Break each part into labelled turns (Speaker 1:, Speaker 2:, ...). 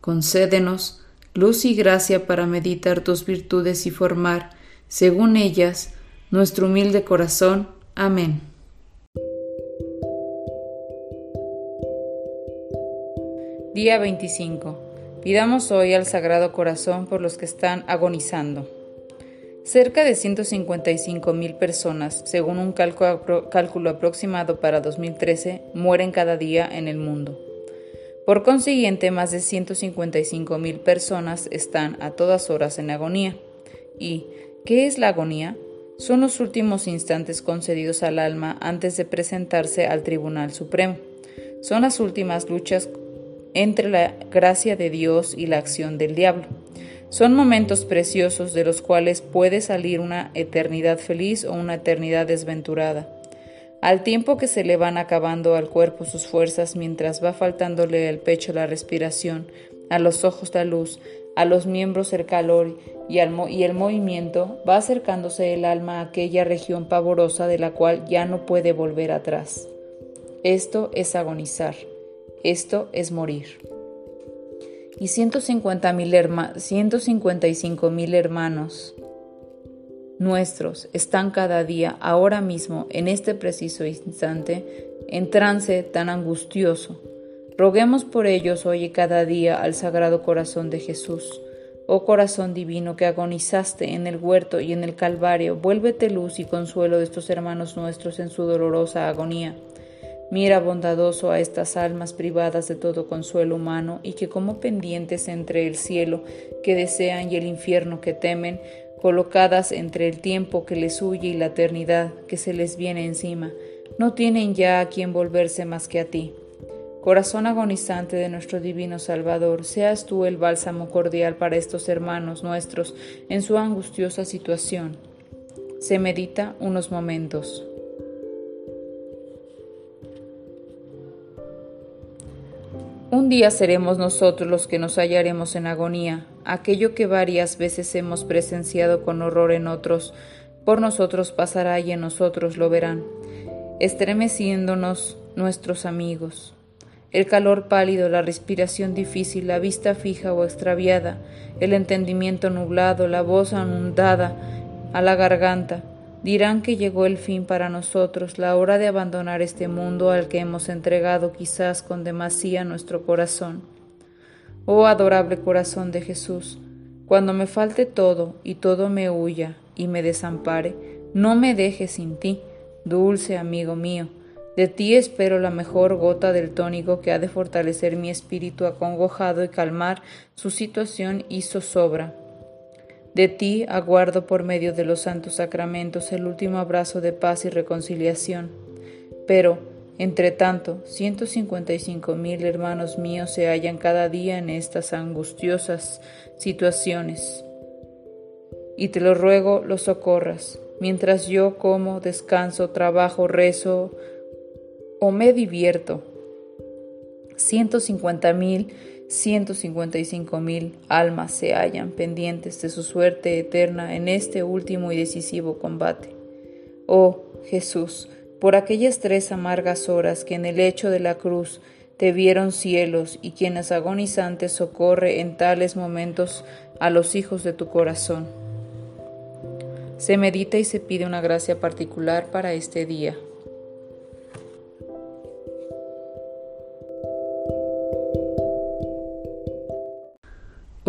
Speaker 1: Concédenos luz y gracia para meditar tus virtudes y formar, según ellas, nuestro humilde corazón. Amén.
Speaker 2: Día 25. Pidamos hoy al Sagrado Corazón por los que están agonizando. Cerca de 155 mil personas, según un cálculo aproximado para 2013, mueren cada día en el mundo. Por consiguiente, más de 155 mil personas están a todas horas en agonía. ¿Y qué es la agonía? Son los últimos instantes concedidos al alma antes de presentarse al Tribunal Supremo. Son las últimas luchas entre la gracia de Dios y la acción del diablo. Son momentos preciosos de los cuales puede salir una eternidad feliz o una eternidad desventurada. Al tiempo que se le van acabando al cuerpo sus fuerzas mientras va faltándole al pecho la respiración, a los ojos la luz, a los miembros el calor y, el movimiento, va acercándose el alma a aquella región pavorosa de la cual ya no puede volver atrás. Esto es agonizar, esto es morir. Y 155 mil hermanos nuestros están cada día, ahora mismo, en este preciso instante, en trance tan angustioso. Roguemos por ellos hoy cada día al Sagrado Corazón de Jesús. Oh corazón divino que agonizaste en el huerto y en el Calvario, vuélvete luz y consuelo de estos hermanos nuestros en su dolorosa agonía. Mira bondadoso a estas almas privadas de todo consuelo humano y que como pendientes entre el cielo que desean y el infierno que temen, colocadas entre el tiempo que les huye y la eternidad que se les viene encima, no tienen ya a quien volverse más que a ti. Corazón agonizante de nuestro divino Salvador, seas tú el bálsamo cordial para estos hermanos nuestros en su angustiosa situación. Se medita unos momentos. Un día seremos nosotros los que nos hallaremos en agonía, aquello que varias veces hemos presenciado con horror en otros, por nosotros pasará y en nosotros lo verán, estremeciéndonos nuestros amigos. El calor pálido, la respiración difícil, la vista fija o extraviada, el entendimiento nublado, la voz anudada a la garganta, Dirán que llegó el fin para nosotros, la hora de abandonar este mundo al que hemos entregado quizás con demasía nuestro corazón. Oh adorable corazón de Jesús, cuando me falte todo y todo me huya y me desampare, no me dejes sin ti, dulce amigo mío. De ti espero la mejor gota del tónico que ha de fortalecer mi espíritu acongojado y calmar su situación y zozobra. De ti aguardo por medio de los santos sacramentos el último abrazo de paz y reconciliación. Pero, entre tanto, ciento cincuenta y cinco mil hermanos míos se hallan cada día en estas angustiosas situaciones. Y te lo ruego los socorras, mientras yo como, descanso, trabajo, rezo o me divierto. Ciento cincuenta mil 155 mil almas se hallan pendientes de su suerte eterna en este último y decisivo combate. Oh Jesús, por aquellas tres amargas horas que en el lecho de la cruz te vieron cielos y quienes agonizantes socorre en tales momentos a los hijos de tu corazón. Se medita y se pide una gracia particular para este día.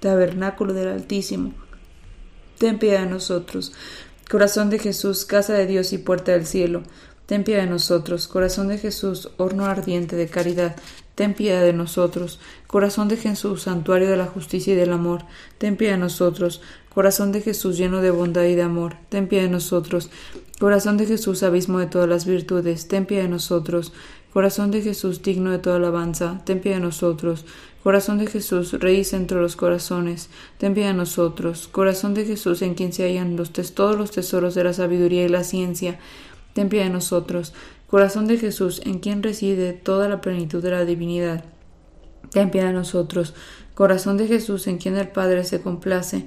Speaker 2: tabernáculo del Altísimo, ten piedad de nosotros. Corazón de Jesús, casa de Dios y puerta del cielo, ten piedad de nosotros. Corazón de Jesús, horno ardiente de caridad, ten piedad de nosotros. Corazón de Jesús, santuario de la justicia y del amor, ten piedad de nosotros. Corazón de Jesús, lleno de bondad y de amor, ten piedad de nosotros. Corazón de Jesús, abismo de todas las virtudes, ten piedad de nosotros. Corazón de Jesús, digno de toda alabanza, ten piedad de nosotros. Corazón de Jesús, Rey entre los corazones, ten piedad de nosotros. Corazón de Jesús, en quien se hallan los todos los tesoros de la sabiduría y la ciencia, ten piedad de nosotros. Corazón de Jesús, en quien reside toda la plenitud de la divinidad, ten piedad de nosotros. Corazón de Jesús, en quien el Padre se complace,